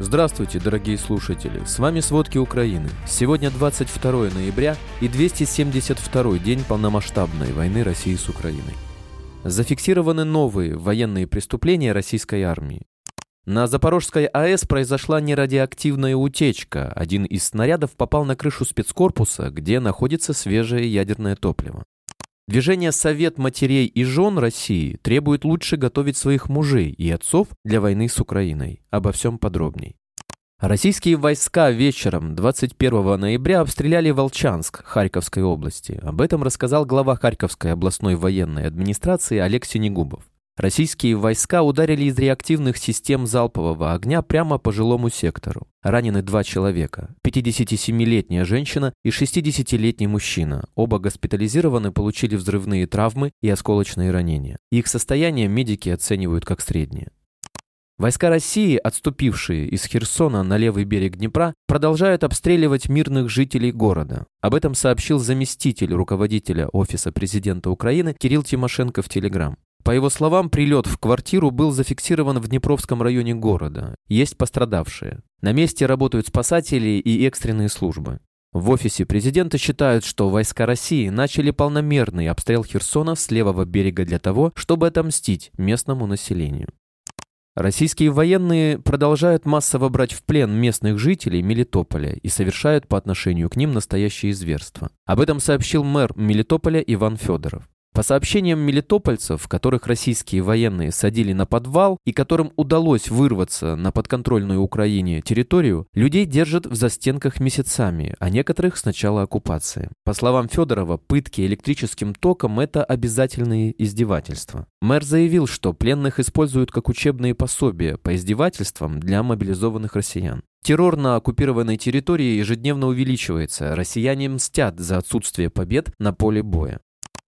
Здравствуйте, дорогие слушатели! С вами «Сводки Украины». Сегодня 22 ноября и 272 день полномасштабной войны России с Украиной. Зафиксированы новые военные преступления российской армии. На Запорожской АЭС произошла нерадиоактивная утечка. Один из снарядов попал на крышу спецкорпуса, где находится свежее ядерное топливо. Движение «Совет матерей и жен России» требует лучше готовить своих мужей и отцов для войны с Украиной. Обо всем подробней. Российские войска вечером 21 ноября обстреляли Волчанск Харьковской области. Об этом рассказал глава Харьковской областной военной администрации Олег Синегубов. Российские войска ударили из реактивных систем залпового огня прямо по жилому сектору. Ранены два человека. 57-летняя женщина и 60-летний мужчина. Оба госпитализированы, получили взрывные травмы и осколочные ранения. Их состояние медики оценивают как среднее. Войска России, отступившие из Херсона на левый берег Днепра, продолжают обстреливать мирных жителей города. Об этом сообщил заместитель руководителя Офиса президента Украины Кирилл Тимошенко в Телеграм. По его словам, прилет в квартиру был зафиксирован в Днепровском районе города. Есть пострадавшие. На месте работают спасатели и экстренные службы. В офисе президента считают, что войска России начали полномерный обстрел Херсона с левого берега для того, чтобы отомстить местному населению. Российские военные продолжают массово брать в плен местных жителей Мелитополя и совершают по отношению к ним настоящие зверства. Об этом сообщил мэр Мелитополя Иван Федоров. По сообщениям мелитопольцев, которых российские военные садили на подвал и которым удалось вырваться на подконтрольную Украине территорию, людей держат в застенках месяцами, а некоторых с начала оккупации. По словам Федорова, пытки электрическим током – это обязательные издевательства. Мэр заявил, что пленных используют как учебные пособия по издевательствам для мобилизованных россиян. Террор на оккупированной территории ежедневно увеличивается. Россияне мстят за отсутствие побед на поле боя.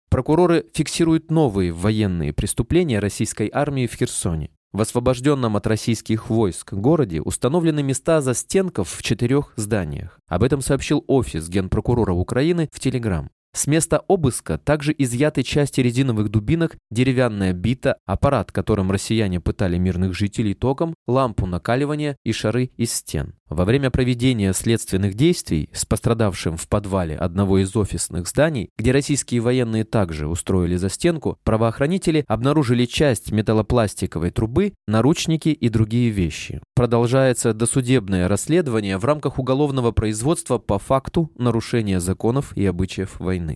Прокуроры фиксируют новые военные преступления российской армии в Херсоне. В освобожденном от российских войск городе установлены места застенков в четырех зданиях. Об этом сообщил офис генпрокурора Украины в Телеграм. С места обыска также изъяты части резиновых дубинок, деревянная бита, аппарат, которым россияне пытали мирных жителей током, лампу накаливания и шары из стен. Во время проведения следственных действий с пострадавшим в подвале одного из офисных зданий, где российские военные также устроили застенку, правоохранители обнаружили часть металлопластиковой трубы, наручники и другие вещи. Продолжается досудебное расследование в рамках уголовного производства по факту нарушения законов и обычаев войны.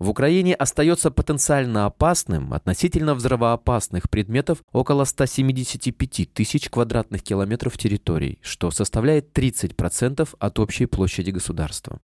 В Украине остается потенциально опасным относительно взрывоопасных предметов около 175 тысяч квадратных километров территорий, что составляет 30% от общей площади государства.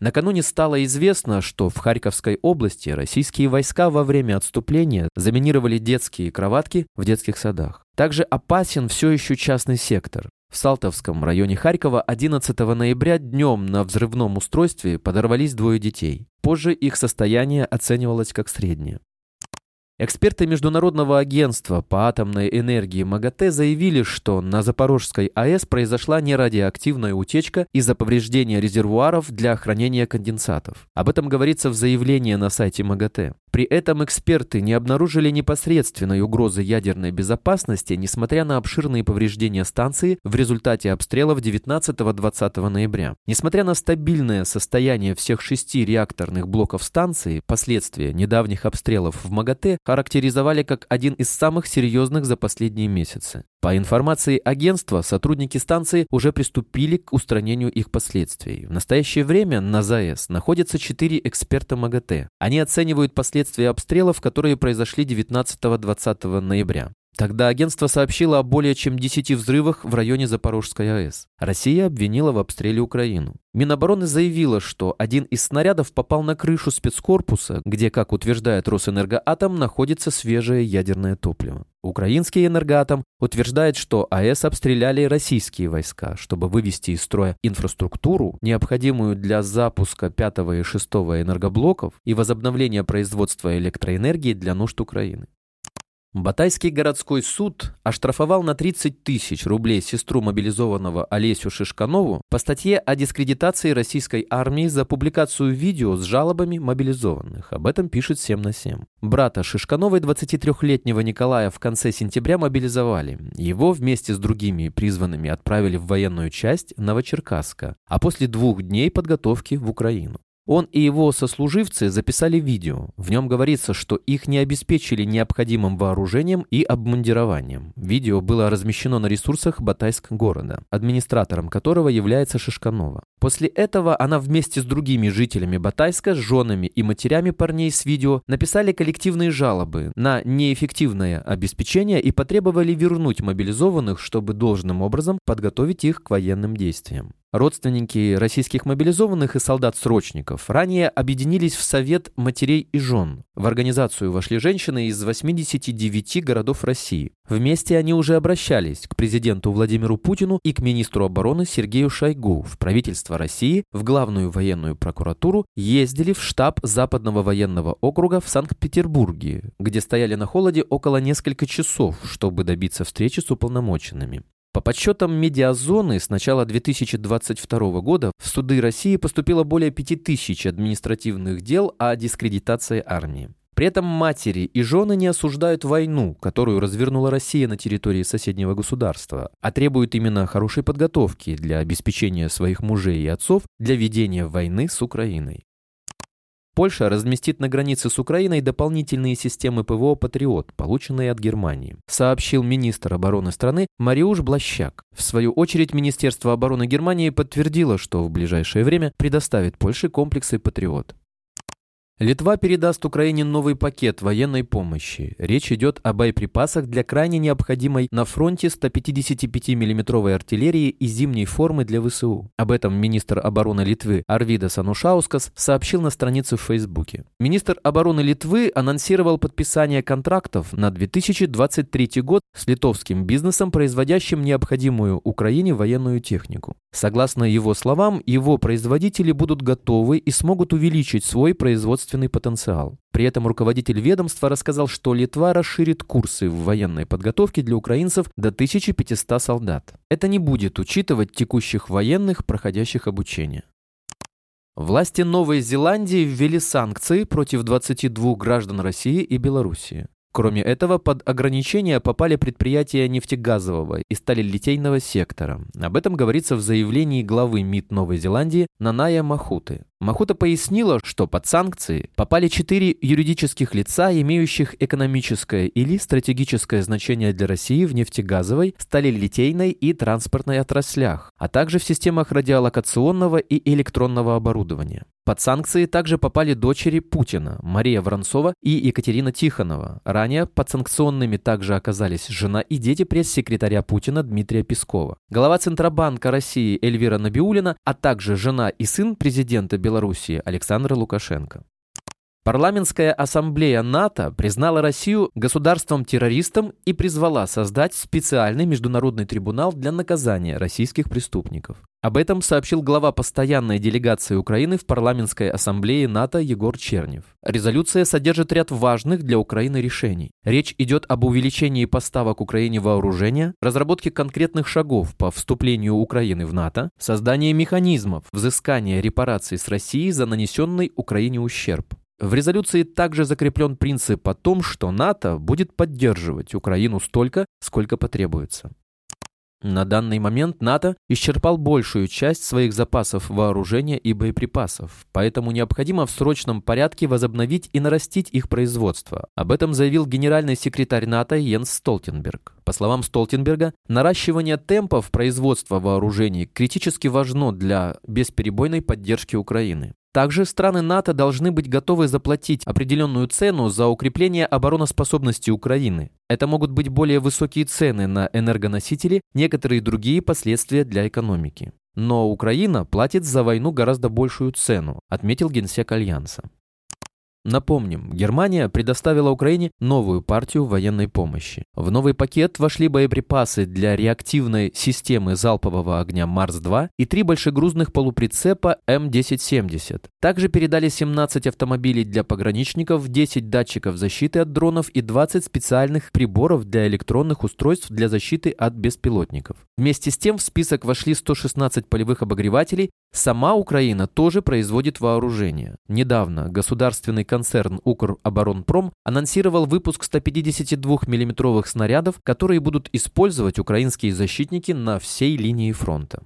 Накануне стало известно, что в Харьковской области российские войска во время отступления заминировали детские кроватки в детских садах. Также опасен все еще частный сектор. В Салтовском районе Харькова 11 ноября днем на взрывном устройстве подорвались двое детей. Позже их состояние оценивалось как среднее. Эксперты Международного агентства по атомной энергии МАГАТЭ заявили, что на Запорожской АЭС произошла нерадиоактивная утечка из-за повреждения резервуаров для хранения конденсатов. Об этом говорится в заявлении на сайте МАГАТЭ. При этом эксперты не обнаружили непосредственной угрозы ядерной безопасности, несмотря на обширные повреждения станции в результате обстрелов 19-20 ноября. Несмотря на стабильное состояние всех шести реакторных блоков станции, последствия недавних обстрелов в МАГАТЭ характеризовали как один из самых серьезных за последние месяцы. По информации агентства, сотрудники станции уже приступили к устранению их последствий. В настоящее время на ЗАЭС находятся четыре эксперта МАГАТЭ. Они оценивают последствия обстрелов, которые произошли 19-20 ноября. Тогда агентство сообщило о более чем 10 взрывах в районе Запорожской АЭС. Россия обвинила в обстреле Украину. Минобороны заявила, что один из снарядов попал на крышу спецкорпуса, где, как утверждает Росэнергоатом, находится свежее ядерное топливо. Украинский энергоатом утверждает, что АЭС обстреляли российские войска, чтобы вывести из строя инфраструктуру, необходимую для запуска 5 и 6 энергоблоков и возобновления производства электроэнергии для нужд Украины. Батайский городской суд оштрафовал на 30 тысяч рублей сестру мобилизованного Олесю Шишканову по статье о дискредитации российской армии за публикацию видео с жалобами мобилизованных. Об этом пишет 7 на 7. Брата Шишкановой 23-летнего Николая в конце сентября мобилизовали. Его вместе с другими призванными отправили в военную часть Новочеркасска, а после двух дней подготовки в Украину. Он и его сослуживцы записали видео. В нем говорится, что их не обеспечили необходимым вооружением и обмундированием. Видео было размещено на ресурсах Батайск города, администратором которого является Шишканова. После этого она вместе с другими жителями Батайска, женами и матерями парней с видео написали коллективные жалобы на неэффективное обеспечение и потребовали вернуть мобилизованных, чтобы должным образом подготовить их к военным действиям. Родственники российских мобилизованных и солдат-срочников ранее объединились в Совет матерей и жен. В организацию вошли женщины из 89 городов России. Вместе они уже обращались к президенту Владимиру Путину и к министру обороны Сергею Шойгу в правительство России, в главную военную прокуратуру, ездили в штаб Западного военного округа в Санкт-Петербурге, где стояли на холоде около несколько часов, чтобы добиться встречи с уполномоченными. По подсчетам медиазоны с начала 2022 года в суды России поступило более 5000 административных дел о дискредитации армии. При этом матери и жены не осуждают войну, которую развернула Россия на территории соседнего государства, а требуют именно хорошей подготовки для обеспечения своих мужей и отцов для ведения войны с Украиной. Польша разместит на границе с Украиной дополнительные системы ПВО «Патриот», полученные от Германии, сообщил министр обороны страны Мариуш Блащак. В свою очередь, Министерство обороны Германии подтвердило, что в ближайшее время предоставит Польше комплексы «Патриот». Литва передаст Украине новый пакет военной помощи. Речь идет о боеприпасах для крайне необходимой на фронте 155 миллиметровой артиллерии и зимней формы для ВСУ. Об этом министр обороны Литвы Арвидас Анушаускас сообщил на странице в Фейсбуке. Министр обороны Литвы анонсировал подписание контрактов на 2023 год с литовским бизнесом, производящим необходимую Украине военную технику. Согласно его словам, его производители будут готовы и смогут увеличить свой производственный потенциал. При этом руководитель ведомства рассказал, что Литва расширит курсы в военной подготовке для украинцев до 1500 солдат. Это не будет учитывать текущих военных, проходящих обучение. Власти Новой Зеландии ввели санкции против 22 граждан России и Белоруссии. Кроме этого, под ограничения попали предприятия нефтегазового и сталелитейного сектора. Об этом говорится в заявлении главы МИД Новой Зеландии Наная Махуты. Махута пояснила, что под санкции попали четыре юридических лица, имеющих экономическое или стратегическое значение для России в нефтегазовой, сталелитейной и транспортной отраслях, а также в системах радиолокационного и электронного оборудования. Под санкции также попали дочери Путина, Мария Воронцова и Екатерина Тихонова. Ранее под санкционными также оказались жена и дети пресс-секретаря Путина Дмитрия Пескова. Глава Центробанка России Эльвира Набиулина, а также жена и сын президента Белоруссии Александра Лукашенко. Парламентская ассамблея НАТО признала Россию государством-террористом и призвала создать специальный международный трибунал для наказания российских преступников. Об этом сообщил глава постоянной делегации Украины в парламентской ассамблее НАТО Егор Чернев. Резолюция содержит ряд важных для Украины решений. Речь идет об увеличении поставок Украине вооружения, разработке конкретных шагов по вступлению Украины в НАТО, создании механизмов взыскания репараций с России за нанесенный Украине ущерб. В резолюции также закреплен принцип о том, что НАТО будет поддерживать Украину столько, сколько потребуется. На данный момент НАТО исчерпал большую часть своих запасов вооружения и боеприпасов, поэтому необходимо в срочном порядке возобновить и нарастить их производство. Об этом заявил генеральный секретарь НАТО Йенс Столтенберг. По словам Столтенберга, наращивание темпов производства вооружений критически важно для бесперебойной поддержки Украины. Также страны НАТО должны быть готовы заплатить определенную цену за укрепление обороноспособности Украины. Это могут быть более высокие цены на энергоносители, некоторые другие последствия для экономики. Но Украина платит за войну гораздо большую цену, отметил генсек Альянса. Напомним, Германия предоставила Украине новую партию военной помощи. В новый пакет вошли боеприпасы для реактивной системы залпового огня «Марс-2» и три большегрузных полуприцепа М1070. Также передали 17 автомобилей для пограничников, 10 датчиков защиты от дронов и 20 специальных приборов для электронных устройств для защиты от беспилотников. Вместе с тем в список вошли 116 полевых обогревателей. Сама Украина тоже производит вооружение. Недавно государственный концерн «Укроборонпром» анонсировал выпуск 152 миллиметровых снарядов, которые будут использовать украинские защитники на всей линии фронта.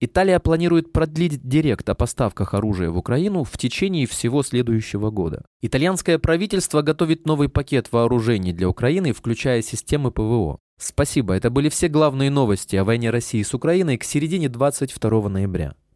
Италия планирует продлить директ о поставках оружия в Украину в течение всего следующего года. Итальянское правительство готовит новый пакет вооружений для Украины, включая системы ПВО. Спасибо, это были все главные новости о войне России с Украиной к середине 22 ноября.